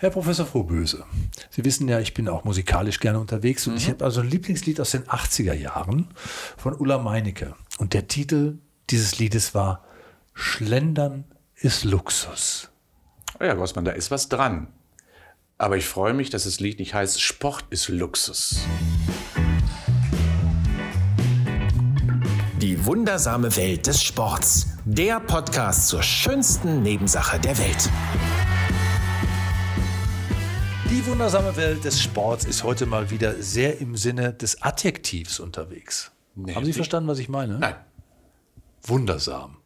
Herr Professor Frohböse, Sie wissen ja, ich bin auch musikalisch gerne unterwegs und ich habe also ein Lieblingslied aus den 80er Jahren von Ulla Meinecke. Und der Titel dieses Liedes war Schlendern ist Luxus. Oh ja, Grossmann, da ist was dran. Aber ich freue mich, dass das Lied nicht heißt Sport ist Luxus. Die wundersame Welt des Sports. Der Podcast zur schönsten Nebensache der Welt. Die wundersame Welt des Sports ist heute mal wieder sehr im Sinne des Adjektivs unterwegs. Nee, Haben Sie verstanden, was ich meine? Nein. Wundersam.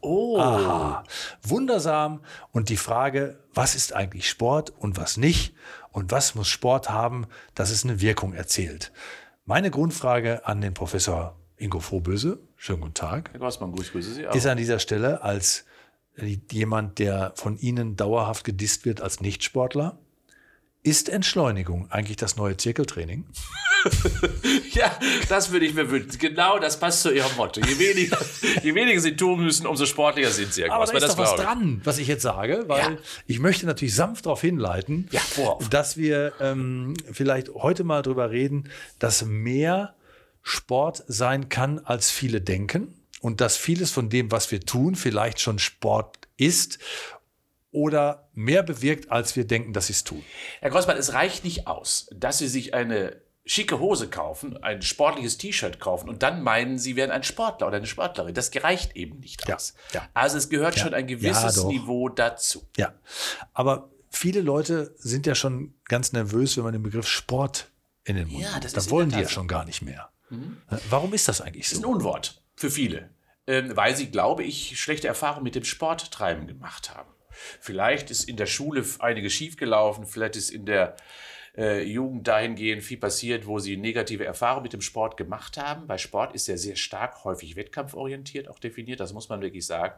Oh. Aha. Wundersam. Und die Frage, was ist eigentlich Sport und was nicht? Und was muss Sport haben, dass es eine Wirkung erzielt? Meine Grundfrage an den Professor Ingo Frohböse, schönen guten Tag, Herr Grossmann, ich grüße Sie auch. ist an dieser Stelle als äh, jemand, der von Ihnen dauerhaft gedisst wird als Nichtsportler. Ist Entschleunigung eigentlich das neue Zirkeltraining? Ja, das würde ich mir wünschen. Genau, das passt zu Ihrem Motto. Je weniger, je weniger Sie tun müssen, umso sportlicher sind Sie. Aber da Grossmann. ist doch was dran, was ich jetzt sage, weil Ja. ich möchte natürlich sanft darauf hinleiten, Ja, dass wir ähm, vielleicht heute mal drüber reden, dass mehr Sport sein kann, als viele denken und dass vieles von dem, was wir tun, vielleicht schon Sport ist oder mehr bewirkt, als wir denken, dass sie es tun. Herr Grossmann, es reicht nicht aus, dass Sie sich eine schicke Hose kaufen, ein sportliches T-Shirt kaufen und dann meinen, Sie wären ein Sportler oder eine Sportlerin. Das reicht eben nicht Ja, aus. ja. Also es gehört Ja, schon ein ja, gewisses. Niveau dazu. Ja, aber viele Leute sind ja schon ganz nervös, wenn man den Begriff Sport in den Mund Ja, nimmt. das Da ist in wollen die ja so. schon gar nicht mehr. Äh, Warum ist das eigentlich Das ist ein so? Unwort für viele, ähm, weil sie, glaube ich, schlechte Erfahrungen mit dem Sporttreiben gemacht haben. Vielleicht ist in der Schule einiges schiefgelaufen, vielleicht ist in der äh, Jugend dahingehend viel passiert, wo sie negative Erfahrungen mit dem Sport gemacht haben. Weil Sport ist ja sehr stark, häufig wettkampforientiert auch definiert, das muss man wirklich sagen.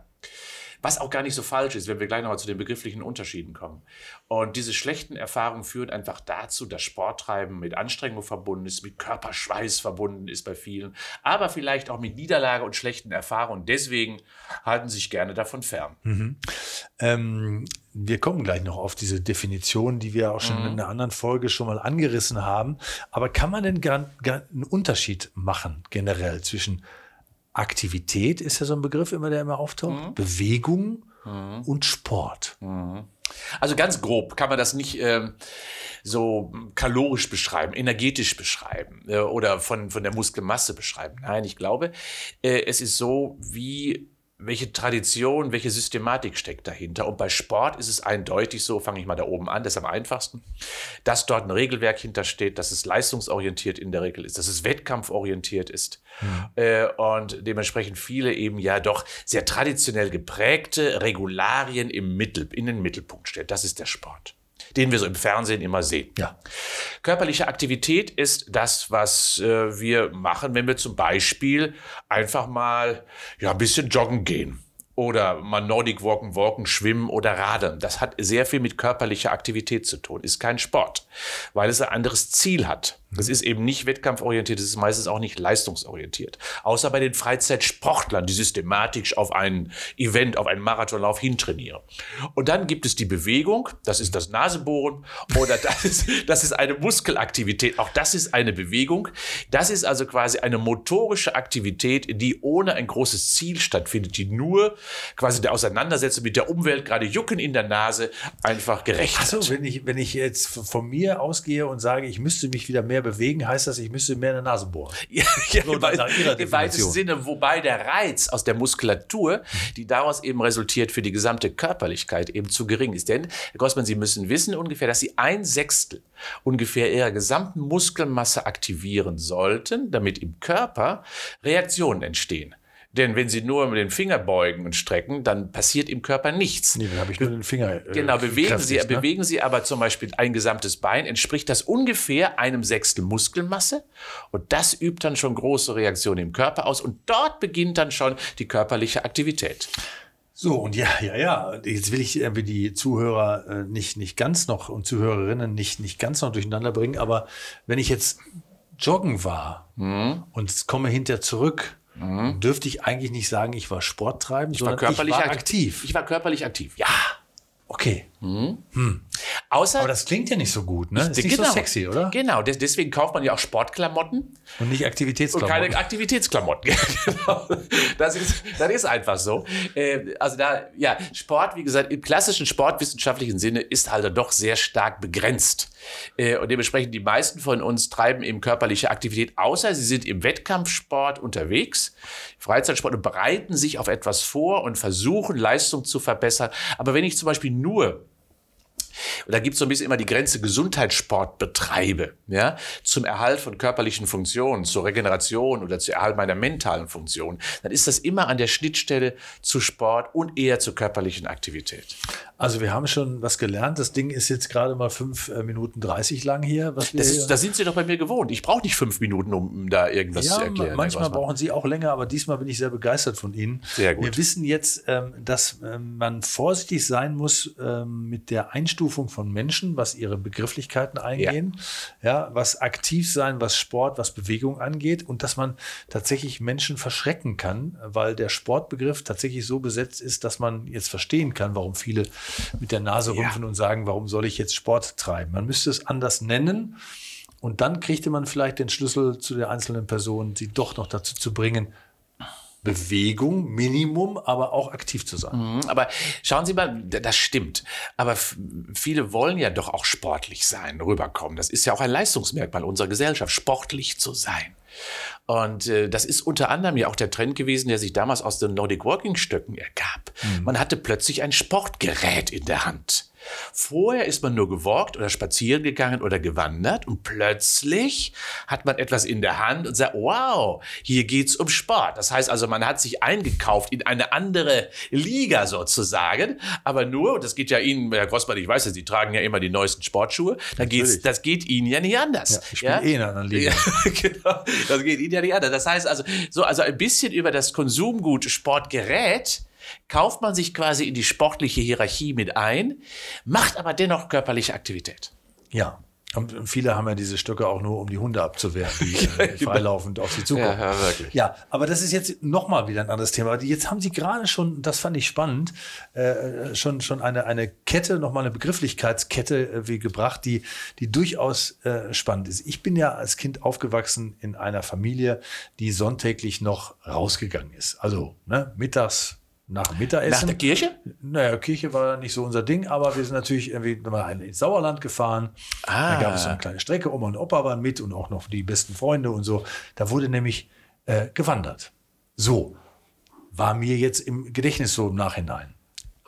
Was auch gar nicht so falsch ist, wenn wir gleich nochmal zu den begrifflichen Unterschieden kommen. Und diese schlechten Erfahrungen führen einfach dazu, dass Sporttreiben mit Anstrengung verbunden ist, mit Körperschweiß verbunden ist bei vielen, aber vielleicht auch mit Niederlage und schlechten Erfahrungen. Deswegen halten sie sich gerne davon fern. Ähm, wir kommen gleich noch auf diese Definition, die wir auch schon in einer anderen Folge schon mal angerissen haben. Aber kann man denn gar, gar einen Unterschied machen generell zwischen Aktivität, ist ja so ein Begriff immer, der immer auftaucht, Bewegung und Sport? Also ganz grob kann man das nicht ähm, so kalorisch beschreiben, energetisch beschreiben äh, oder von, von der Muskelmasse beschreiben. Nein, ich glaube, äh, es ist so, wie welche Tradition, welche Systematik steckt dahinter. Und bei Sport ist es eindeutig so, fange ich mal da oben an, das ist am einfachsten, dass dort ein Regelwerk hintersteht, dass es leistungsorientiert in der Regel ist, dass es wettkampforientiert ist äh, und dementsprechend viele eben ja doch sehr traditionell geprägte Regularien im Mittel, in den Mittelpunkt stellt. Das ist der Sport, den wir so im Fernsehen immer sehen. Ja. Körperliche Aktivität ist das, was äh, wir machen, wenn wir zum Beispiel einfach mal ja, ein bisschen joggen gehen. Oder mal Nordic Walken, Walken, Schwimmen oder Radeln. Das hat sehr viel mit körperlicher Aktivität zu tun. Ist kein Sport, weil es ein anderes Ziel hat. Es ist eben nicht wettkampforientiert, es ist meistens auch nicht leistungsorientiert. Außer bei den Freizeitsportlern, die systematisch auf ein Event, auf einen Marathonlauf hintrainieren. Und dann gibt es die Bewegung, das ist das Nasebohren oder das ist, das ist eine Muskelaktivität. Auch das ist eine Bewegung. Das ist also quasi eine motorische Aktivität, die ohne ein großes Ziel stattfindet, die nur quasi der Auseinandersetzung mit der Umwelt, gerade Jucken in der Nase, einfach gerecht Achso, wird. wenn ich, wenn ich jetzt von mir ausgehe und sage, ich müsste mich wieder mehr bewegen, heißt das, ich müsste mehr in der Nase bohren. Ja, ja, So, nach Ihrer im weitesten. Sinne, wobei der Reiz aus der Muskulatur, die daraus eben resultiert für die gesamte Körperlichkeit, eben zu gering ist. Denn, Herr Grossmann, Sie müssen wissen ungefähr, dass Sie ein Sechstel ungefähr Ihrer gesamten Muskelmasse aktivieren sollten, damit im Körper Reaktionen entstehen. Denn wenn Sie nur mit den Finger beugen und strecken, dann passiert im Körper nichts. Nee, dann habe ich nur den Finger. äh, Genau, bewegen Sie, kräftig, ne? bewegen Sie aber zum Beispiel ein gesamtes Bein, entspricht das ungefähr einem Sechstel Muskelmasse. Und das übt dann schon große Reaktionen im Körper aus. Und dort beginnt dann schon die körperliche Aktivität. So, und ja, ja, ja. Jetzt will ich irgendwie die Zuhörer äh, nicht, nicht ganz noch und Zuhörerinnen nicht, nicht ganz noch durcheinander bringen, aber wenn ich jetzt joggen war Mhm. und komme hinterher zurück, dürfte ich eigentlich nicht sagen, ich war Sporttreibend, Ich war sondern körperlich ich war aktiv. aktiv. Ich war körperlich aktiv, ja. Okay. Außer, Aber das klingt ja nicht so gut, ne? Ist nicht genau, so sexy, oder? Genau, des- deswegen kauft man ja auch Sportklamotten Und nicht und Aktivitätsklamotten. keine Aktivitätsklamotten. genau. das, ist, das ist einfach so. Äh, also da, ja, Sport, wie gesagt, im klassischen sportwissenschaftlichen Sinne ist halt doch sehr stark begrenzt. Äh, und dementsprechend die meisten von uns treiben eben körperliche Aktivität, außer sie sind im Wettkampfsport unterwegs, Freizeitsport und bereiten sich auf etwas vor und versuchen, Leistung zu verbessern. Aber wenn ich zum Beispiel nur und da gibt es so ein bisschen immer die Grenze Gesundheitssport betreibe, ja, zum Erhalt von körperlichen Funktionen, zur Regeneration oder zum Erhalt meiner mentalen Funktionen, dann ist das immer an der Schnittstelle zu Sport und eher zur körperlichen Aktivität. Also wir haben schon was gelernt. Das Ding ist jetzt gerade mal fünf äh, Minuten 30 lang hier. Was wir Das, ist, das sind Sie doch bei mir gewohnt. Ich brauche nicht fünf Minuten, um da irgendwas ja, zu erklären. manchmal brauchen Sie auch länger, aber diesmal bin ich sehr begeistert von Ihnen. Sehr gut. Wir wissen jetzt, ähm, dass ähm, man vorsichtig sein muss ähm, mit der Einstufung von Menschen, was ihre Begrifflichkeiten eingehen, ja. was aktiv sein, was Sport, was Bewegung angeht und dass man tatsächlich Menschen verschrecken kann, weil der Sportbegriff tatsächlich so besetzt ist, dass man jetzt verstehen kann, warum viele mit der Nase Ja. rümpfen und sagen, warum soll ich jetzt Sport treiben? Man müsste es anders nennen. Und dann kriegte man vielleicht den Schlüssel zu der einzelnen Person, sie doch noch dazu zu bringen, Bewegung, Minimum, aber auch aktiv zu sein. Mhm, Aber schauen Sie mal, das stimmt. Aber viele wollen ja doch auch sportlich sein, rüberkommen. Das ist ja auch ein Leistungsmerkmal unserer Gesellschaft, sportlich zu sein. Und äh, das ist unter anderem ja auch der Trend gewesen, der sich damals aus den Nordic Walking Stöcken ergab. Man hatte plötzlich ein Sportgerät in der Hand. Vorher ist man nur gewalkt oder spazieren gegangen oder gewandert und plötzlich hat man etwas in der Hand und sagt, wow, hier geht's um Sport. Das heißt also, man hat sich eingekauft in eine andere Liga sozusagen, aber nur, und das geht ja Ihnen, Herr Grossmann, ich weiß ja, Sie tragen ja immer die neuesten Sportschuhe, da geht's, das geht Ihnen ja nicht anders. Ja, ich spiele eh in einer anderen Liga. Ja, genau. Das geht Ihnen ja nicht anders. Das heißt also, so, also ein bisschen über das Konsumgut Sportgerät kauft man sich quasi in die sportliche Hierarchie mit ein, macht aber dennoch körperliche Aktivität. Ja. Und viele haben ja diese Stöcke auch nur, um die Hunde abzuwehren, die äh, freilaufend auf sie zukommen. genau. Ja, ja, wirklich. Ja, aber das ist jetzt nochmal wieder ein anderes Thema. Jetzt haben Sie gerade schon, das fand ich spannend, äh, schon, schon eine, eine Kette, nochmal eine Begrifflichkeitskette äh, wie gebracht, die, die durchaus äh, spannend ist. Ich bin ja als Kind aufgewachsen in einer Familie, die sonntäglich noch rausgegangen ist. Also ne, mittags nach Mittagessen. Nach der Kirche? Naja, Kirche war nicht so unser Ding, aber wir sind natürlich irgendwie mal ins Sauerland gefahren. Ah. Da gab es so eine kleine Strecke, Oma und Opa waren mit und auch noch die besten Freunde und so. Da wurde nämlich äh, gewandert. So, war mir jetzt im Gedächtnis so im Nachhinein.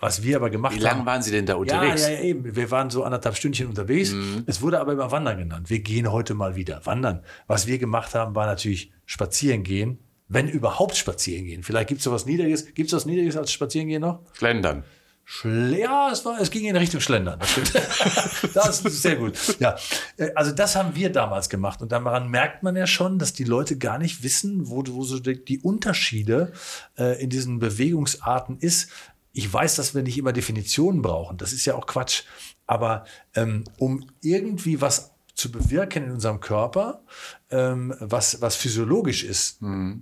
Was wir aber gemacht Wie haben. lange waren Sie denn da unterwegs? ja, ja, eben. Wir waren so anderthalb Stündchen unterwegs. Es wurde aber immer Wandern genannt. Wir gehen heute mal wieder wandern. Was wir gemacht haben, war natürlich spazieren gehen. Wenn überhaupt spazieren gehen. Vielleicht gibt es sowas Niedriges. Gibt es was Niedriges als spazieren gehen noch? Schlendern. Schle ja, es, war, es ging in Richtung Schlendern. Das stimmt. das ist sehr gut. Ja, äh, also das haben wir damals gemacht. Und daran merkt man ja schon, dass die Leute gar nicht wissen, wo, wo so die, die Unterschiede äh, in diesen Bewegungsarten ist. Ich weiß, dass wir nicht immer Definitionen brauchen. Das ist ja auch Quatsch. Aber ähm, um irgendwie was zu bewirken in unserem Körper, ähm, was, was physiologisch ist,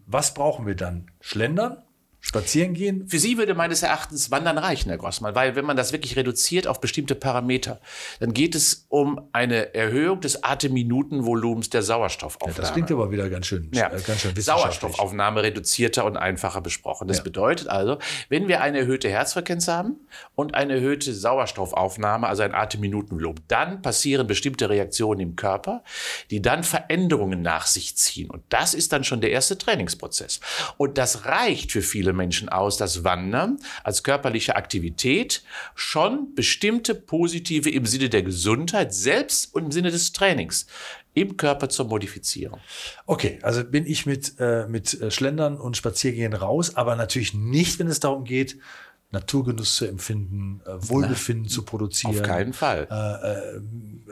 was brauchen wir dann? Schlendern? Spazieren gehen? Für Sie würde meines Erachtens Wandern reichen, Herr Grossmann, weil wenn man das wirklich reduziert auf bestimmte Parameter, dann geht es um eine Erhöhung des Atemminutenvolumens der Sauerstoffaufnahme. Das klingt aber wieder ganz schön, Ja. äh, ganz schön. Sauerstoffaufnahme reduzierter und einfacher besprochen. Das Ja. bedeutet also, wenn wir eine erhöhte Herzfrequenz haben und eine erhöhte Sauerstoffaufnahme, also ein Atemminutenvolumen, dann passieren bestimmte Reaktionen im Körper, die dann Veränderungen nach sich ziehen. Und das ist dann schon der erste Trainingsprozess. Und das reicht für viele Menschen aus, dass Wandern als körperliche Aktivität schon bestimmte positive im Sinne der Gesundheit, selbst und im Sinne des Trainings im Körper zur Modifizierung. Okay, also bin ich mit, äh, mit äh, Schlendern und Spaziergehen raus, aber natürlich nicht, wenn es darum geht, Naturgenuss zu empfinden, äh, Wohlbefinden zu produzieren. Auf keinen Fall.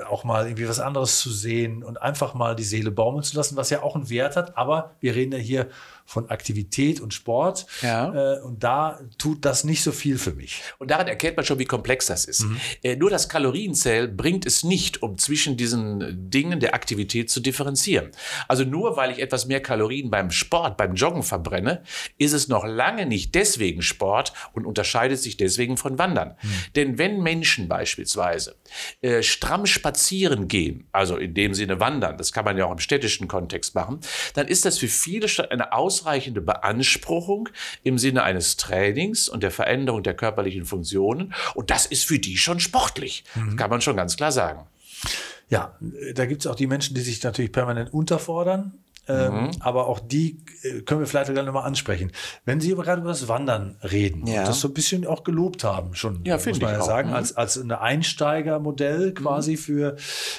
auch mal irgendwie was anderes zu sehen und einfach mal die Seele baumeln zu lassen, was ja auch einen Wert hat. Aber wir reden ja hier von Aktivität und Sport. Ja. Äh, und da tut das nicht so viel für mich. Und daran erkennt man schon, wie komplex das ist. Äh, nur das Kalorienzähl bringt es nicht, um zwischen diesen Dingen der Aktivität zu differenzieren. Also nur weil ich etwas mehr Kalorien beim Sport, beim Joggen verbrenne, ist es noch lange nicht deswegen Sport und unterscheidet sich deswegen von Wandern. Denn wenn Menschen beispielsweise äh, stramm spazieren gehen, also in dem Sinne wandern, das kann man ja auch im städtischen Kontext machen, dann ist das für viele eine ausreichende Beanspruchung im Sinne eines Trainings und der Veränderung der körperlichen Funktionen. Und das ist für die schon sportlich. Das kann man schon ganz klar sagen. Ja, da gibt es auch die Menschen, die sich natürlich permanent unterfordern. Ähm, Mhm. Aber auch die äh, können wir vielleicht gleich nochmal ansprechen. Wenn Sie aber gerade über das Wandern reden Ja. das so ein bisschen auch gelobt haben, schon, Ja, muss man ich ja auch. sagen, Mhm. als, als ein Einsteigermodell quasi für,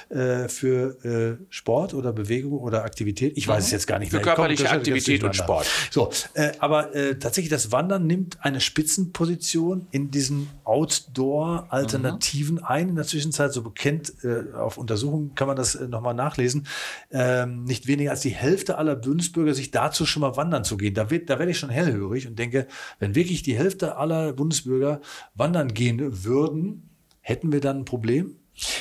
äh, für äh, Sport oder Bewegung oder Aktivität. Ich weiß es jetzt gar nicht Mhm. Für mehr. Komm- körperliche jetzt Aktivität und. Sport. So, äh, aber äh, tatsächlich das Wandern nimmt eine Spitzenposition in diesen Outdoor-Alternativen ein. In der Zwischenzeit, so bekennt, äh, auf Untersuchungen kann man das äh, nochmal nachlesen, ähm, nicht weniger als die Hälfte aller Bundesbürger sich dazu schon mal wandern zu gehen. Da, wird, da werde ich schon hellhörig und denke, wenn wirklich die Hälfte aller Bundesbürger wandern gehen würden, hätten wir dann ein Problem?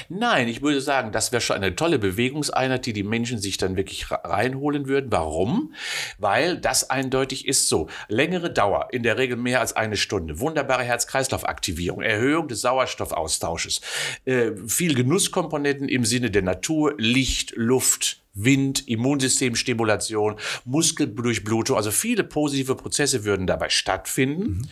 Nein, ich würde sagen, das wäre schon eine tolle Bewegungseinheit, die die Menschen sich dann wirklich reinholen würden. Warum? Weil das eindeutig ist so. Längere Dauer, in der Regel mehr als eine Stunde. Wunderbare Herz-Kreislauf-Aktivierung, Erhöhung des Sauerstoffaustausches. Äh, viel Genusskomponenten im Sinne der Natur, Licht, Luft, Wind, Immunsystemstimulation, Muskeldurchblutung, also viele positive Prozesse würden dabei stattfinden.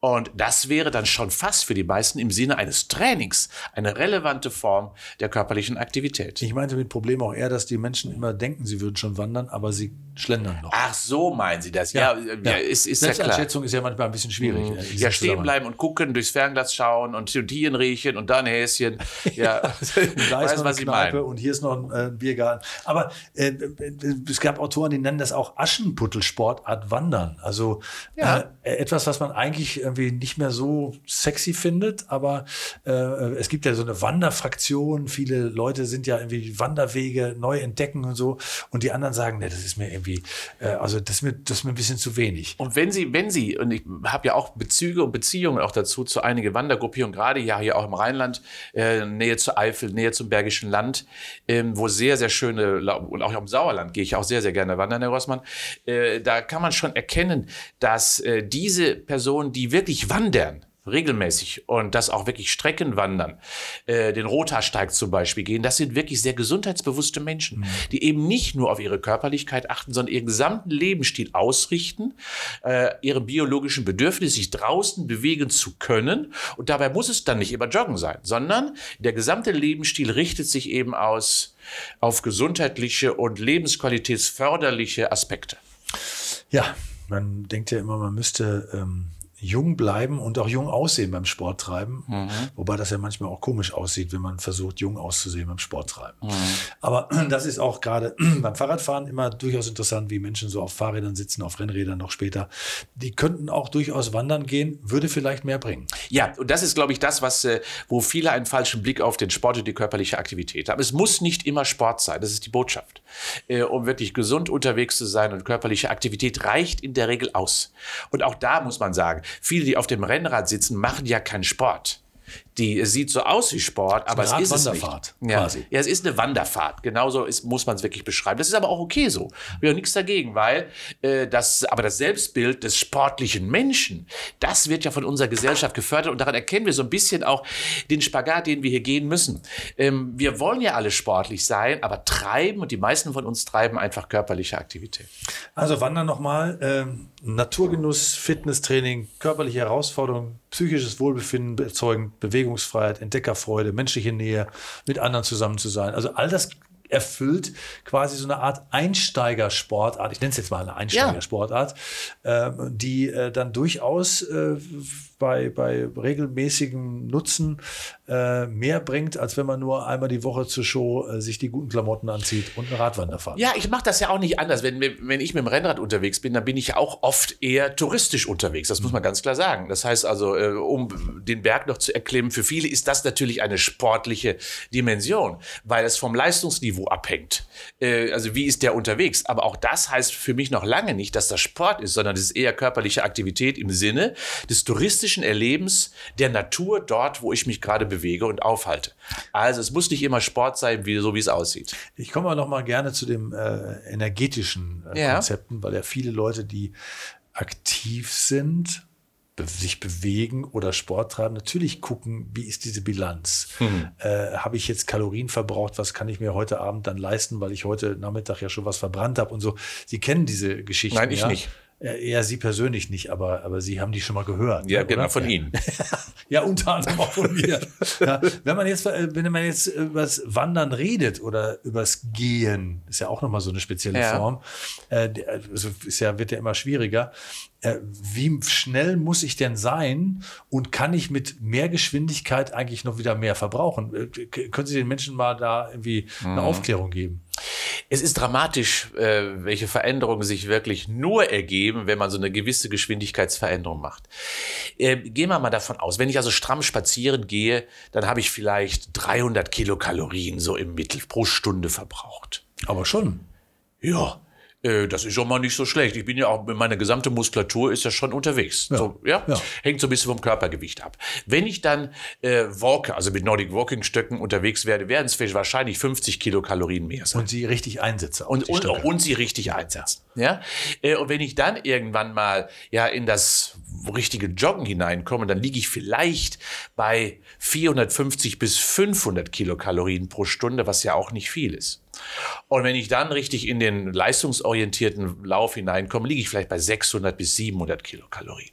Und das wäre dann schon fast für die meisten im Sinne eines Trainings eine relevante Form der körperlichen Aktivität. Ich meinte mit Problem auch eher, dass die Menschen immer denken, sie würden schon wandern, aber sie schlendern noch. Ach, so meinen Sie das? Ja, ja, ist, ist ja klar. Mhm. Selbsteinschätzung ist ja manchmal ein bisschen schwierig. in diesem Ja, stehen bleiben und gucken, durchs Fernglas schauen und und hier ein Riechen und da ein Häschen. Ja, da ist weiß, noch was eine ich Kneipe meine. und hier ist noch ein äh, Biergarten. Aber äh, äh, es gab Autoren, die nennen das auch Aschenputtelsportart Wandern. Also Ja. äh, etwas, was man eigentlich irgendwie nicht mehr so sexy findet, aber äh, es gibt ja so eine Wanderfraktion. Viele Leute sind ja irgendwie Wanderwege neu entdecken und so. Und die anderen sagen, nee, das ist mir irgendwie, äh, also das ist mir, das ist mir ein bisschen zu wenig. Und wenn Sie, wenn Sie, und ich habe ja auch Bezüge und Beziehungen auch dazu zu einigen Wandergruppierungen, gerade ja hier auch im Rheinland, äh, Nähe zur Eifel, Nähe zum Bergischen Land, ähm, wo sehr, sehr schöne, und auch im Sauerland gehe ich auch sehr, sehr gerne wandern, Herr Rossmann, äh, da kann man schon erkennen, dass äh, diese Personen, die wirklich wandern, regelmäßig und das auch wirklich Strecken wandern, äh, den Rothaarsteig zum Beispiel gehen, das sind wirklich sehr gesundheitsbewusste Menschen, die eben nicht nur auf ihre Körperlichkeit achten, sondern ihren gesamten Lebensstil ausrichten, äh, ihre biologischen Bedürfnisse, sich draußen bewegen zu können. Und dabei muss es dann nicht immer Joggen sein, sondern der gesamte Lebensstil richtet sich eben aus auf gesundheitliche und lebensqualitätsförderliche Aspekte. Ja, man denkt ja immer, man müsste ähm, jung bleiben und auch jung aussehen beim Sporttreiben. Wobei das ja manchmal auch komisch aussieht, wenn man versucht, jung auszusehen beim Sporttreiben. Aber das ist auch gerade beim Fahrradfahren immer durchaus interessant, wie Menschen so auf Fahrrädern sitzen, auf Rennrädern noch später. Die könnten auch durchaus wandern gehen, würde vielleicht mehr bringen. Ja, und das ist, glaube ich, das, was, äh, wo viele einen falschen Blick auf den Sport und die körperliche Aktivität haben. Es muss nicht immer Sport sein, das ist die Botschaft. Äh, um wirklich gesund unterwegs zu sein und körperliche Aktivität reicht in der Regel aus. Und auch da muss man sagen, viele, die auf dem Rennrad sitzen, machen ja keinen Sport. Die es sieht so aus wie Sport, aber es ist es nicht. Wanderfahrt, Ja. quasi. ja, es ist eine Wanderfahrt. Genauso ist, muss man es wirklich beschreiben. Das ist aber auch okay so. Wir haben nichts dagegen, weil äh, das, aber das Selbstbild des sportlichen Menschen, das wird ja von unserer Gesellschaft gefördert und daran erkennen wir so ein bisschen auch den Spagat, den wir hier gehen müssen. Ähm, wir wollen ja alle sportlich sein, aber treiben und die meisten von uns treiben einfach körperliche Aktivität. Also Wandern nochmal, ähm, Naturgenuss, Fitnesstraining, körperliche Herausforderungen, psychisches Wohlbefinden erzeugen, Bewegungsfreiheit, Entdeckerfreude, menschliche Nähe, mit anderen zusammen zu sein. Also all das erfüllt quasi so eine Art Einsteigersportart, ich nenne es jetzt mal eine Einsteigersportart, ähm, die äh, dann durchaus äh, bei, bei regelmäßigem Nutzen äh, mehr bringt, als wenn man nur einmal die Woche zur Show äh, sich die guten Klamotten anzieht und eine Radwander fährt. Ja, ich mache das ja auch nicht anders. Wenn, wenn ich mit dem Rennrad unterwegs bin, dann bin ich auch oft eher touristisch unterwegs. Das muss man ganz klar sagen. Das heißt also, äh, um den Berg noch zu erklimmen, für viele ist das natürlich eine sportliche Dimension, weil es vom Leistungsniveau abhängt. Äh, also wie ist der unterwegs? Aber auch das heißt für mich noch lange nicht, dass das Sport ist, sondern das ist eher körperliche Aktivität im Sinne des touristischen Erlebens der Natur dort, wo ich mich gerade bewege und aufhalte. Also es muss nicht immer Sport sein, wie, so wie es aussieht. Ich komme noch mal gerne zu den äh, energetischen äh, Ja. Konzepten, weil ja viele Leute, die aktiv sind, sich bewegen oder Sport treiben, natürlich gucken, wie ist diese Bilanz? Hm. Äh, Habe ich jetzt Kalorien verbraucht? Was kann ich mir heute Abend dann leisten, weil ich heute Nachmittag ja schon was verbrannt habe und so. Sie kennen diese Geschichten. Nein, ich ja? nicht. Ja, eher Sie persönlich nicht, aber, aber Sie haben die schon mal gehört. Ja, oder? genau, von. Ihnen. Ja, unter anderem auch von mir. ja, wenn man jetzt, wenn man jetzt übers Wandern redet oder übers Gehen, ist ja auch nochmal so eine spezielle Ja. Form, äh, also ist ja, wird ja immer schwieriger. Äh, wie schnell muss ich denn sein und kann ich mit mehr Geschwindigkeit eigentlich noch wieder mehr verbrauchen? Äh, können Sie den Menschen mal da irgendwie Mhm. eine Aufklärung geben? Es ist dramatisch, äh, welche Veränderungen sich wirklich nur ergeben, wenn man so eine gewisse Geschwindigkeitsveränderung macht. Äh, gehen wir mal davon aus, wenn ich also stramm spazieren gehe, dann habe ich vielleicht 300 Kilokalorien so im Mittel pro Stunde verbraucht. Aber schon. Ja, äh, das ist schon mal nicht so schlecht. Ich bin ja auch, meine gesamte Muskulatur ist ja schon unterwegs. So, ja? ja. Hängt so ein bisschen vom Körpergewicht ab. Wenn ich dann äh, walke, also mit Nordic Walking Stöcken unterwegs werde, werden es vielleicht wahrscheinlich 50 Kilokalorien mehr sein Und sie richtig einsetze. und, und, und sie richtig einsetzen. Ja? Äh, Und wenn ich dann irgendwann mal ja in das richtige Joggen hineinkomme, dann liege ich vielleicht bei 450 bis 500 Kilokalorien pro Stunde, was ja auch nicht viel ist. Und wenn ich dann richtig in den leistungsorientierten Lauf hineinkomme, liege ich vielleicht bei 600 bis 700 Kilokalorien.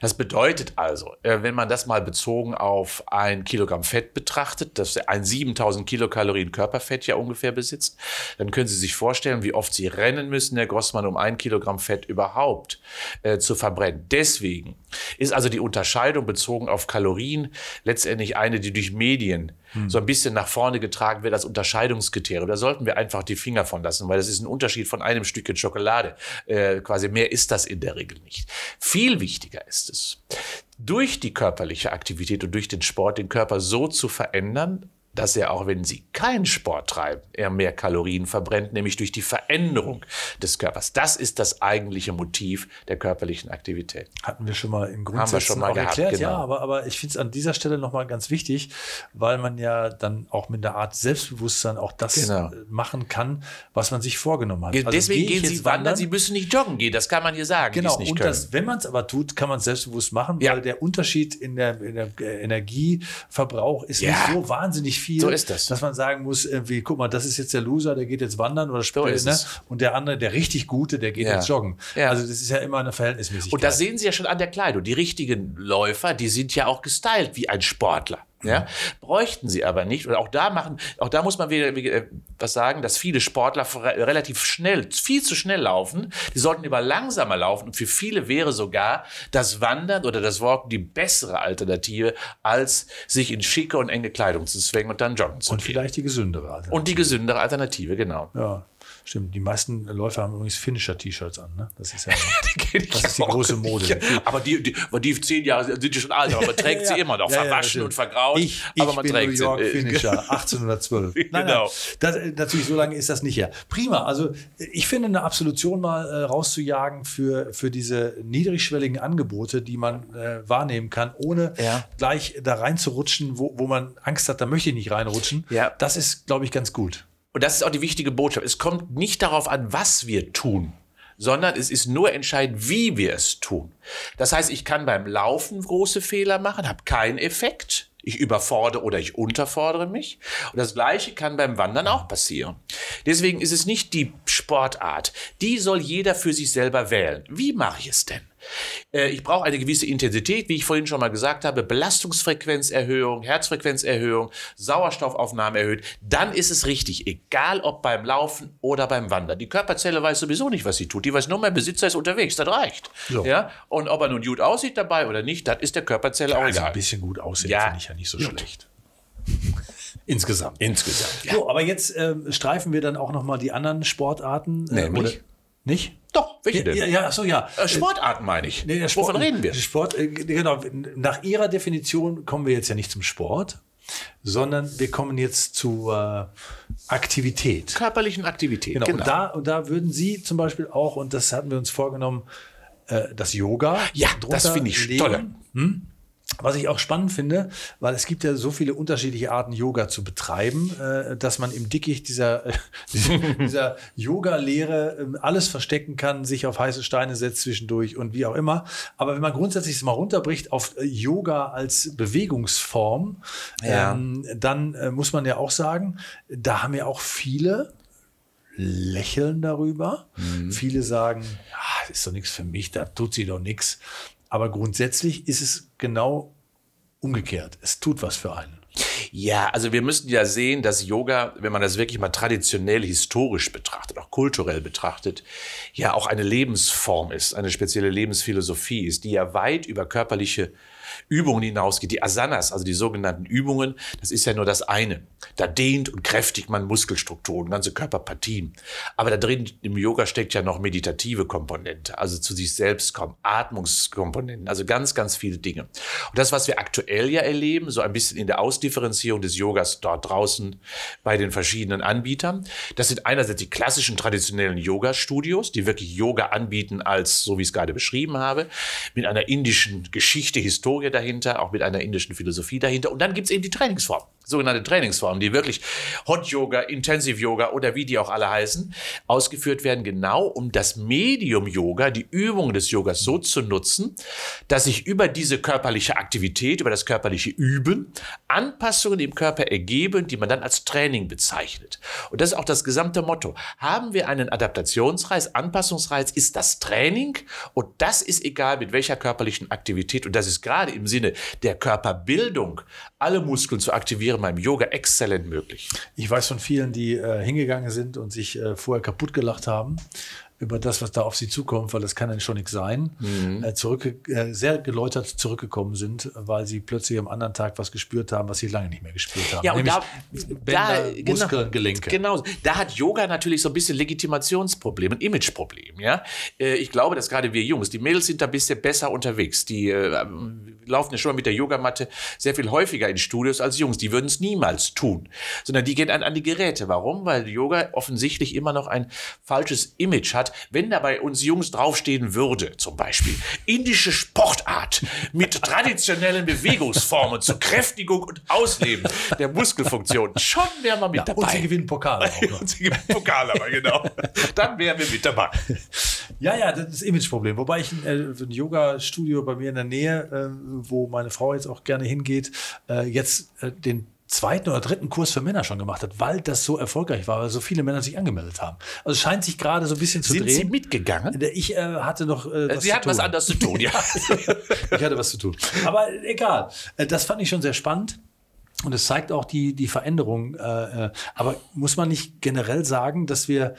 Das bedeutet also, äh, wenn man das mal bezogen auf ein Kilogramm Fett betrachtet, das ein 7000 Kilokalorien Körperfett ja ungefähr besitzt, dann können Sie sich vorstellen, wie oft Sie rennen müssen, Herr Grossmann, um ein Kilogramm Fett überhaupt äh, zu verbrennen. Deswegen ist also die Unterscheidung bezogen auf Kalorien letztendlich eine, die durch Medien so ein bisschen nach vorne getragen wird als Unterscheidungskriterium. Da sollten wir einfach die Finger von lassen, weil das ist ein Unterschied von einem Stückchen Schokolade. Äh, quasi mehr ist das in der Regel nicht. Viel wichtiger ist es, durch die körperliche Aktivität und durch den Sport den Körper so zu verändern, dass er, auch wenn Sie keinen Sport treiben, er mehr Kalorien verbrennt, nämlich durch die Veränderung des Körpers. Das ist das eigentliche Motiv der körperlichen Aktivität. Hatten wir schon mal wir Grundsätzen schon mal auch gehabt, erklärt, genau. ja, aber, aber ich finde es an dieser Stelle nochmal ganz wichtig, weil man ja dann auch mit einer Art Selbstbewusstsein auch das Genau. äh, machen kann, was man sich vorgenommen hat. Also Deswegen gehe ich gehen Sie wandern, Sie müssen nicht joggen gehen, das kann man hier sagen, Genau, und das, wenn man es aber tut, kann man es selbstbewusst machen, Ja. weil der Unterschied in der, in der äh, Energieverbrauch ist Ja. nicht so wahnsinnig viel, So ist das. dass man sagen muss, irgendwie, guck mal, das ist jetzt der Loser, der geht jetzt wandern oder spielt, ist ne? und der andere, der richtig Gute, der geht Ja. jetzt joggen. Ja. Also das ist ja immer eine Verhältnismäßigkeit. Und das sehen Sie ja schon an der Kleidung. Die richtigen Läufer, die sind ja auch gestylt wie ein Sportler. Ja, bräuchten sie aber nicht. Und auch da machen, auch da muss man wieder wieder, äh, was sagen, dass viele Sportler re- relativ schnell, viel zu schnell laufen. Die sollten lieber langsamer laufen. Und für viele wäre sogar das Wandern oder das Walken die bessere Alternative, als sich in schicke und enge Kleidung zu zwängen und dann joggen zu und gehen. vielleicht die gesündere. Also. Und die gesündere Alternative, genau. Ja, stimmt. Die meisten Läufer haben übrigens Finisher-T-Shirts an. Ne? Das ist ja. ich Das ist die große Mode. Ja, aber die, die, die zehn Jahre sind ja schon alt, aber man trägt sie immer noch, Ja, ja, verwaschen stimmt. und vergraut. Ich, ich aber man bin trägt New York sie. Finisher, 1812. Nein, Genau. das, äh, natürlich, so lange ist das nicht her. Prima, also ich finde eine Absolution mal äh, rauszujagen für, für diese niedrigschwelligen Angebote, die man äh, wahrnehmen kann, ohne Ja. gleich da reinzurutschen, wo, wo man Angst hat, da möchte ich nicht reinrutschen. Ja. Das ist, glaube ich, ganz gut. Und das ist auch die wichtige Botschaft. Es kommt nicht darauf an, was wir tun, sondern es ist nur entscheidend, wie wir es tun. Das heißt, ich kann beim Laufen große Fehler machen, habe keinen Effekt. Ich überfordere oder ich unterfordere mich. Und das Gleiche kann beim Wandern auch passieren. Deswegen ist es nicht die Sportart. Die soll jeder für sich selber wählen. Wie mache ich es denn? Äh, ich brauche eine gewisse Intensität, wie ich vorhin schon mal gesagt habe, Belastungsfrequenzerhöhung, Herzfrequenzerhöhung, Sauerstoffaufnahme erhöht. Dann ist es richtig, egal ob beim Laufen oder beim Wandern. Die Körperzelle weiß sowieso nicht, was sie tut. Die weiß nur, mein Besitzer ist unterwegs, das reicht. So. Ja? Und ob er nun gut aussieht dabei oder nicht, das ist der Körperzelle auch Also egal. ein bisschen gut aussehen Ja. finde ich ja nicht so schlecht. Insgesamt. Insgesamt. Ja. So, aber jetzt ähm, streifen wir dann auch noch mal die anderen Sportarten. äh, Nämlich? oder- Nicht? Doch, welche denn? ja, ja, so, ja. Äh, Sportarten meine ich. Nee, Sport, Wovon reden wir? Sport, äh, genau. Nach Ihrer Definition kommen wir jetzt ja nicht zum Sport, sondern wir kommen jetzt zu äh, Aktivität. Körperlichen Aktivität. Genau. Und, da, und da würden Sie zum Beispiel auch, und das hatten wir uns vorgenommen, das Yoga. Ja, das finde ich toll. Was ich auch spannend finde, weil es gibt ja so viele unterschiedliche Arten, Yoga zu betreiben, äh, dass man im Dickicht dieser, dieser, Yoga-Lehre äh, alles verstecken kann, sich auf heiße Steine setzt zwischendurch und wie auch immer. Aber wenn man grundsätzlich es mal runterbricht auf Yoga als Bewegungsform, Ja. ähm, dann äh, muss man ja auch sagen, da haben ja auch viele lächeln darüber. Viele sagen, ja, das ist doch nichts für mich, da tut sie doch nichts. Aber grundsätzlich ist es genau umgekehrt. Es tut was für einen. Ja, also wir müssen ja sehen, dass Yoga, wenn man das wirklich mal traditionell historisch betrachtet, auch kulturell betrachtet, ja auch eine Lebensform ist, eine spezielle Lebensphilosophie ist, die ja weit über körperliche Übungen hinausgeht. Die Asanas, also die sogenannten Übungen, das ist ja nur das eine. Da dehnt und kräftigt man Muskelstrukturen, ganze Körperpartien. Aber da drin im Yoga steckt ja noch meditative Komponente, also zu sich selbst kommen, Atmungskomponenten, also ganz, ganz viele Dinge. Und das, was wir aktuell ja erleben, so ein bisschen in der Ausdifferenzierung des Yogas dort draußen bei den verschiedenen Anbietern, das sind einerseits die klassischen traditionellen Yoga-Studios, die wirklich Yoga anbieten als, so wie ich es gerade beschrieben habe, mit einer indischen Geschichte, Historie dahinter, auch mit einer indischen Philosophie dahinter. Und dann gibt es eben die Trainingsform, sogenannte Trainingsformen, die wirklich Hot Yoga, Intensive Yoga oder wie die auch alle heißen, ausgeführt werden, genau um das Medium Yoga, die Übungen des Yogas so zu nutzen, dass sich über diese körperliche Aktivität, über das körperliche Üben, Anpassungen im Körper ergeben, die man dann als Training bezeichnet. Und das ist auch das gesamte Motto. Haben wir einen Adaptationsreiz, Anpassungsreiz, ist das Training und das ist egal mit welcher körperlichen Aktivität und das ist gerade im Sinne der Körperbildung, alle Muskeln zu aktivieren beim Yoga exzellent möglich. Ich weiß von vielen, die äh, hingegangen sind und sich äh, vorher kaputt gelacht haben über das, was da auf sie zukommt, weil das kann dann schon nichts sein, Mhm. äh, zurückge äh, sehr geläutert zurückgekommen sind, weil sie plötzlich am anderen Tag was gespürt haben, was sie lange nicht mehr gespürt haben. Ja, und da, Bänder, da Muskeln, Gelenke. Genau, da hat Yoga natürlich so ein bisschen Legitimationsproblem, ein Imageproblem. Ja? Äh, Ich glaube, dass gerade wir Jungs, die Mädels sind da ein bisschen besser unterwegs. Die äh, laufen ja schon mal mit der Yogamatte sehr viel häufiger in Studios als Jungs. Die würden es niemals tun, sondern die gehen an, an die Geräte. Warum? Weil Yoga offensichtlich immer noch ein falsches Image hat. Wenn da bei uns Jungs draufstehen würde, zum Beispiel, indische Sportart mit traditionellen Bewegungsformen zur Kräftigung und Ausleben der Muskelfunktion, schon wären wir mit Ja, dabei. und sie gewinnen Pokale auch noch. Und sie gewinnen Pokal aber, genau. Dann wären wir mit dabei. Ja, ja, das ist das Imageproblem. Wobei ich äh, ein Yoga-Studio bei mir in der Nähe, äh, wo meine Frau jetzt auch gerne hingeht, äh, jetzt äh, den zweiten oder dritten Kurs für Männer schon gemacht hat, weil das so erfolgreich war, weil so viele Männer sich angemeldet haben. Also es scheint sich gerade so ein bisschen zu Sind Sie drehen. mitgegangen? Ich äh, hatte noch äh, Sie hatten was anderes zu tun, ja. ich hatte was zu tun. Aber egal. Äh, Das fand ich schon sehr spannend. Und es zeigt auch die, die Veränderung. Äh, äh, aber muss man nicht generell sagen, dass wir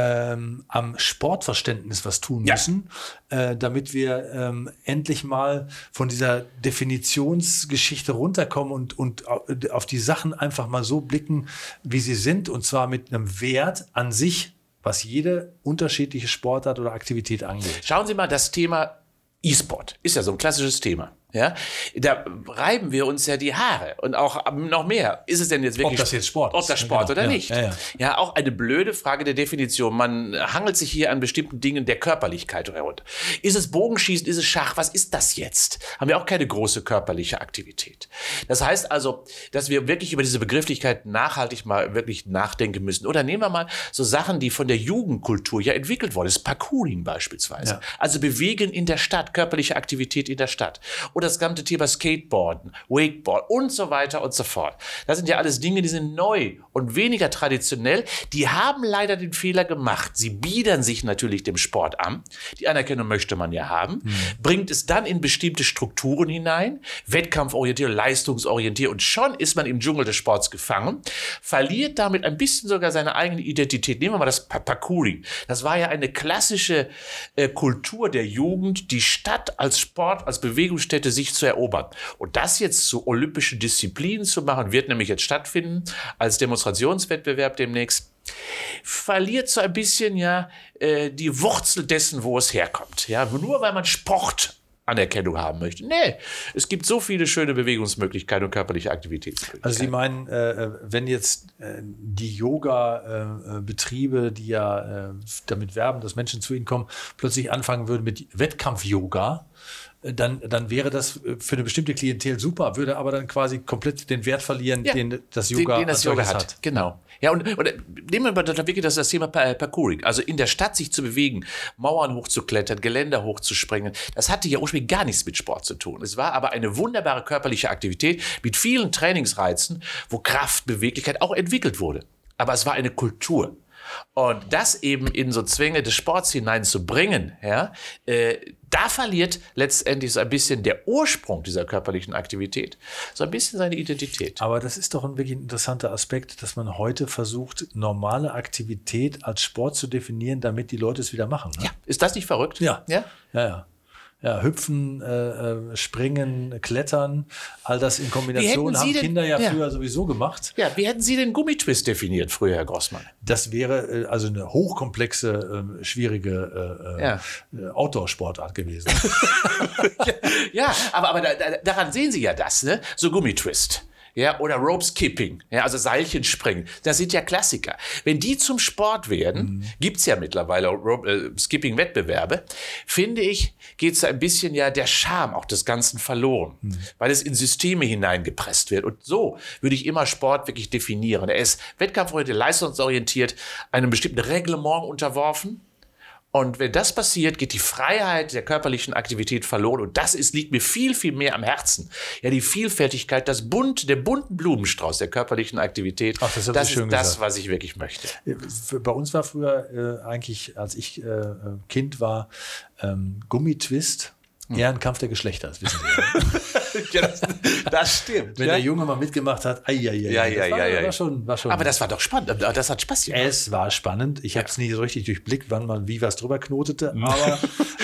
ähm, am Sportverständnis was tun Ja. müssen, äh, damit wir ähm, endlich mal von dieser Definitionsgeschichte runterkommen und, und au- auf die Sachen einfach mal so blicken, wie sie sind. Und zwar mit einem Wert an sich, was jede unterschiedliche Sportart oder Aktivität angeht. Schauen Sie mal, das Thema E-Sport ist ja so ein klassisches Thema. Ja, da reiben wir uns ja die Haare und auch noch mehr. Ist es denn jetzt wirklich das jetzt Sport Ob das Ja, Sport genau. oder Ja, nicht? ja, ja. auch eine blöde Frage der Definition. Man hangelt sich hier an bestimmten Dingen der Körperlichkeit herunter. Ist es Bogenschießen? Ist es Schach? Was ist das jetzt? Haben wir auch keine große körperliche Aktivität. Das heißt also, dass wir wirklich über diese Begrifflichkeit nachhaltig mal wirklich nachdenken müssen. Oder nehmen wir mal so Sachen, die von der Jugendkultur ja entwickelt worden ist. Parkouring beispielsweise. Also bewegen in der Stadt, körperliche Aktivität in der Stadt. Oder das gesamte Thema Skateboarden, Wakeboard und so weiter und so fort. Das sind ja alles Dinge, die sind neu und weniger traditionell. Die haben leider den Fehler gemacht. Sie biedern sich natürlich dem Sport an. Die Anerkennung möchte man ja haben. Mhm. Bringt es dann in bestimmte Strukturen hinein, wettkampforientiert, leistungsorientiert und schon ist man im Dschungel des Sports gefangen, verliert damit ein bisschen sogar seine eigene Identität. Nehmen wir mal das Parkouring. Das war ja eine klassische äh, Kultur der Jugend, die Stadt als Sport, als Bewegungsstätte sich zu erobern. Und das jetzt zu olympischen Disziplinen zu machen, wird nämlich jetzt stattfinden als Demonstrationswettbewerb demnächst verliert so ein bisschen ja äh, die Wurzel dessen, wo es herkommt. Ja, nur weil man Sport Anerkennung haben möchte. Nee, es gibt so viele schöne Bewegungsmöglichkeiten und körperliche Aktivitäten. Also Sie meinen, äh, wenn jetzt äh, die Yoga-Betriebe, äh, die ja äh, damit werben, dass Menschen zu ihnen kommen, plötzlich anfangen würden mit Wettkampf-Yoga, dann, dann wäre das für eine bestimmte Klientel super, würde aber dann quasi komplett den Wert verlieren, ja, den das Yoga, den, den das Yoga hat. hat. Genau. Ja, und, und nehmen wir mal dann wirklich das, das Thema Parkouring. Also in der Stadt sich zu bewegen, Mauern hochzuklettern, Geländer hochzuspringen, das hatte ja ursprünglich gar nichts mit Sport zu tun. Es war aber eine wunderbare körperliche Aktivität mit vielen Trainingsreizen, wo Kraft, Beweglichkeit auch entwickelt wurde. Aber es war eine Kultur. Und das eben in so Zwänge des Sports hineinzubringen, ja, äh, da verliert letztendlich so ein bisschen der Ursprung dieser körperlichen Aktivität, so ein bisschen seine Identität. Aber das ist doch ein wirklich interessanter Aspekt, dass man heute versucht, normale Aktivität als Sport zu definieren, damit die Leute es wieder machen. Ne? Ja, ist das nicht verrückt? Ja. Ja, ja. ja ja, hüpfen, äh, äh, springen, klettern, all das in Kombination haben denn, Kinder ja, ja, früher sowieso gemacht. Ja, wie hätten Sie den Gummitwist definiert früher, Herr Grossmann? Das wäre äh, also eine hochkomplexe, äh, schwierige äh, ja. Äh, Outdoor-Sportart gewesen. ja, aber, aber da, da, daran sehen Sie ja das, ne? So Gummitwist ja, oder Rope Skipping, ja, also Seilchen springen. Das sind ja Klassiker. Wenn die zum Sport werden, mhm. es ja mittlerweile Rope, äh, Skipping-Wettbewerbe, finde ich, geht so ein bisschen ja der Charme auch des Ganzen verloren, mhm. weil es in Systeme hineingepresst wird. Und so würde ich immer Sport wirklich definieren. Er ist wettkampforientiert, leistungsorientiert, einem bestimmten Reglement unterworfen und wenn das passiert, geht die Freiheit der körperlichen Aktivität verloren. Und das ist, liegt mir viel, viel mehr am Herzen. Ja, die Vielfältigkeit, das bunt, der bunten Blumenstrauß der körperlichen Aktivität. Ach, das, das ist das, was ich wirklich möchte. Bei uns war früher äh, eigentlich, als ich äh, Kind war, ähm, Gummitwist hm. eher ein Kampf der Geschlechter, das wissen Sie. ja, das, das, stimmt. Wenn ja? der Junge mal mitgemacht hat, ai, ai, ai, ja, ja, das war, ja, ja. War schon, war schon Aber das war doch spannend, das hat Spaß gemacht. Es war spannend. Ich habe es nie so richtig durchblickt, wann man wie was drüber knotete. Aber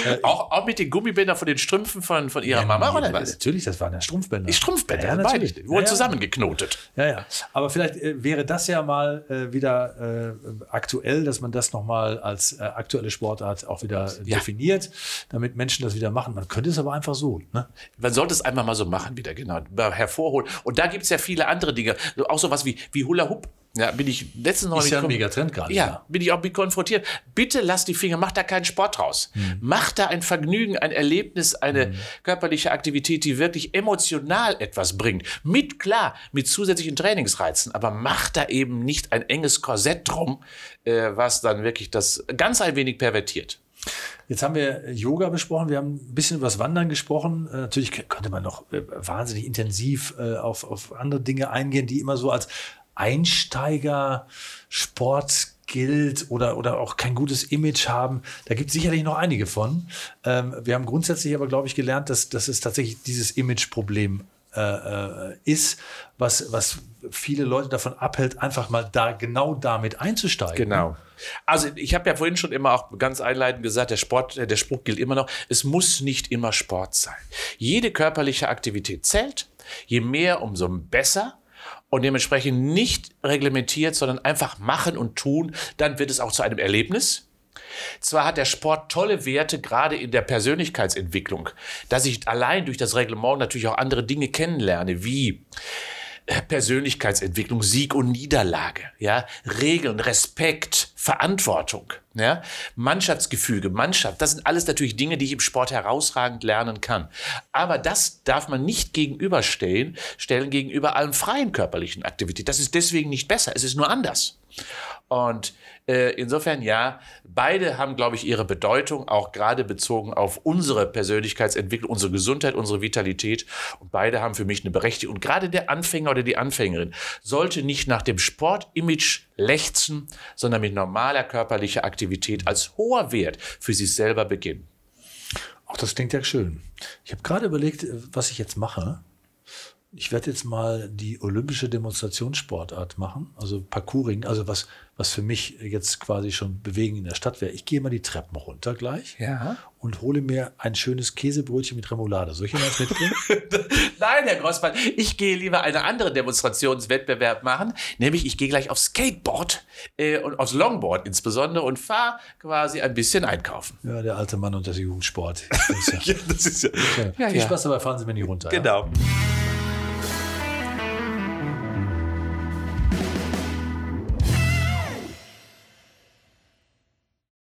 äh, auch, auch mit den Gummibändern von den Strümpfen von, von ihrer Mama, oder was? Natürlich, das waren ja Strumpfbänder. Die Strumpfbänder, ja, natürlich. Die wurden zusammengeknotet. Ja, ja. Aber vielleicht äh, wäre das ja mal äh, wieder äh, aktuell, dass man das nochmal als äh, aktuelle Sportart auch wieder definiert, damit Menschen das wieder machen. Man könnte es aber einfach so Ne? Man sollte es einfach mal so machen wieder, genau. Hervorholen. Und da gibt es ja viele andere Dinge. Auch sowas wie, wie Hula Hoop. Ja, bin ich letztens noch ist ja ein Megatrend gerade. Ja, ja, bin ich auch mit konfrontiert. Bitte lass die Finger, mach da keinen Sport draus. Hm. Mach da ein Vergnügen, ein Erlebnis, eine hm. körperliche Aktivität, die wirklich emotional etwas bringt. Mit, klar, mit zusätzlichen Trainingsreizen, aber mach da eben nicht ein enges Korsett drum, äh, was dann wirklich das ganz ein wenig pervertiert. Jetzt haben wir Yoga besprochen, wir haben ein bisschen über das Wandern gesprochen. Äh, natürlich könnte man noch äh, wahnsinnig intensiv äh, auf, auf andere Dinge eingehen, die immer so als Einsteiger-Sport gilt oder, oder auch kein gutes Image haben. Da gibt es sicherlich noch einige von. Ähm, wir haben grundsätzlich aber, glaube ich, gelernt, dass, dass es tatsächlich dieses Image-Problem äh, äh, ist, was, was viele Leute davon abhält, einfach mal da genau damit einzusteigen. Genau. Also ich habe ja vorhin schon immer auch ganz einleitend gesagt, der Sport, der Spruch gilt immer noch, es muss nicht immer Sport sein. Jede körperliche Aktivität zählt. Je mehr, umso besser und dementsprechend nicht reglementiert, sondern einfach machen und tun, dann wird es auch zu einem Erlebnis. Zwar hat der Sport tolle Werte, gerade in der Persönlichkeitsentwicklung, dass ich allein durch das Reglement natürlich auch andere Dinge kennenlerne, wie äh, Persönlichkeitsentwicklung, Sieg und Niederlage, ja, Regeln, Respekt, Verantwortung, ja, Mannschaftsgefüge, Mannschaft, das sind alles natürlich Dinge, die ich im Sport herausragend lernen kann. Aber das darf man nicht gegenüberstellen, stellen gegenüber allen freien körperlichen Aktivitäten. Das ist deswegen nicht besser, es ist nur anders. Und insofern ja, beide haben, glaube ich, ihre Bedeutung, auch gerade bezogen auf unsere Persönlichkeitsentwicklung, unsere Gesundheit, unsere Vitalität. Und beide haben für mich eine Berechtigung. Und gerade der Anfänger oder die Anfängerin sollte nicht nach dem Sportimage lechzen, sondern mit normaler körperlicher Aktivität als hoher Wert für sich selber beginnen. Auch das klingt ja schön. Ich habe gerade überlegt, was ich jetzt mache. Ich werde jetzt mal die olympische Demonstrationssportart machen, also Parkouring, also was, was für mich jetzt quasi schon bewegen in der Stadt wäre. Ich gehe mal die Treppen runter gleich Ja. und hole mir ein schönes Käsebrötchen mit Remoulade. Soll ich Ihnen das mitbringen? Nein, Herr Grossmann, ich gehe lieber einen anderen Demonstrationswettbewerb machen, nämlich ich gehe gleich aufs Skateboard äh, und aufs Longboard insbesondere und fahre quasi ein bisschen einkaufen. ja, der alte Mann und das Jugendsport. Ich find's Ja. das ist ja. Ja. Ja, Viel ja. Spaß dabei, fahren Sie mir nicht runter. Ja? Genau.